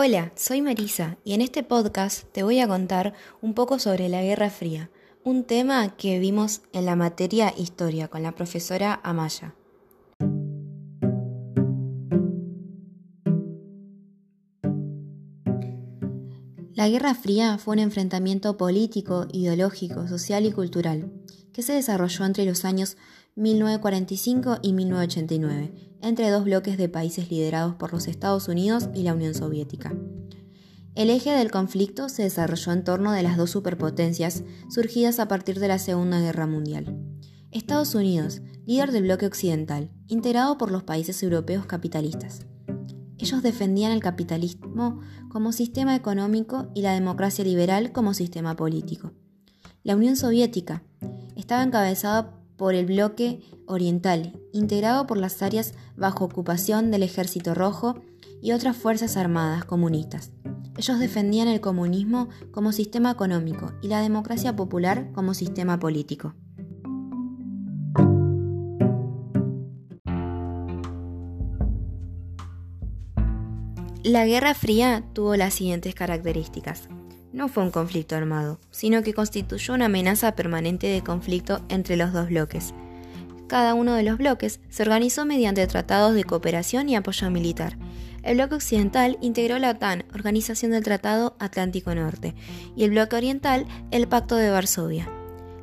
Hola, soy Marisa y en este podcast te voy a contar un poco sobre la Guerra Fría, un tema que vimos en la materia Historia con la profesora Amaya. La Guerra Fría fue un enfrentamiento político, ideológico, social y cultural que se desarrolló entre los años 1945 y 1989, entre dos bloques de países liderados por los Estados Unidos y la Unión Soviética. El eje del conflicto se desarrolló en torno de las dos superpotencias surgidas a partir de la Segunda Guerra Mundial. Estados Unidos, líder del bloque occidental, integrado por los países europeos capitalistas. Ellos defendían el capitalismo como sistema económico y la democracia liberal como sistema político. La Unión Soviética estaba encabezada por el bloque oriental, integrado por las áreas bajo ocupación del Ejército Rojo y otras fuerzas armadas comunistas. Ellos defendían el comunismo como sistema económico y la democracia popular como sistema político. La Guerra Fría tuvo las siguientes características no fue un conflicto armado, sino que constituyó una amenaza permanente de conflicto entre los dos bloques. Cada uno de los bloques se organizó mediante tratados de cooperación y apoyo militar. El bloque occidental integró la OTAN, Organización del Tratado Atlántico Norte, y el bloque oriental, el Pacto de Varsovia.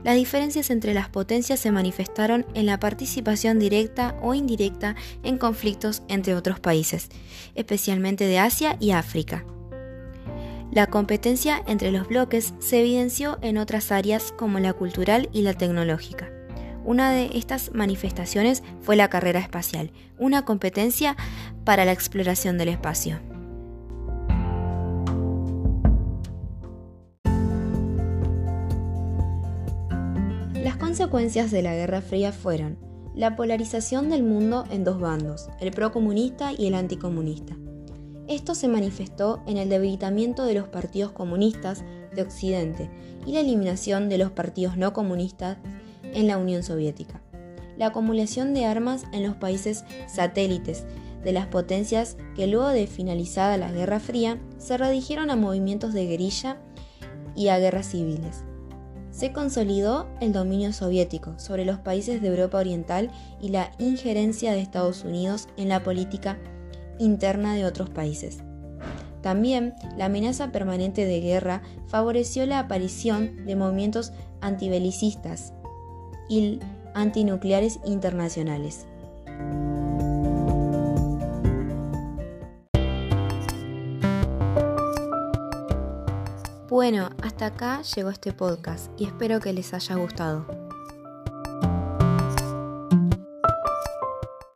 Las diferencias entre las potencias se manifestaron en la participación directa o indirecta en conflictos entre otros países, especialmente de Asia y África. La competencia entre los bloques se evidenció en otras áreas como la cultural y la tecnológica. Una de estas manifestaciones fue la carrera espacial, una competencia para la exploración del espacio. Las consecuencias de la Guerra Fría fueron la polarización del mundo en dos bandos, el procomunista y el anticomunista esto se manifestó en el debilitamiento de los partidos comunistas de Occidente y la eliminación de los partidos no comunistas en la Unión Soviética. La acumulación de armas en los países satélites de las potencias que luego de finalizada la Guerra Fría se redigieron a movimientos de guerrilla y a guerras civiles. Se consolidó el dominio soviético sobre los países de Europa Oriental y la injerencia de Estados Unidos en la política interna de otros países. También la amenaza permanente de guerra favoreció la aparición de movimientos antibelicistas y antinucleares internacionales. Bueno, hasta acá llegó este podcast y espero que les haya gustado.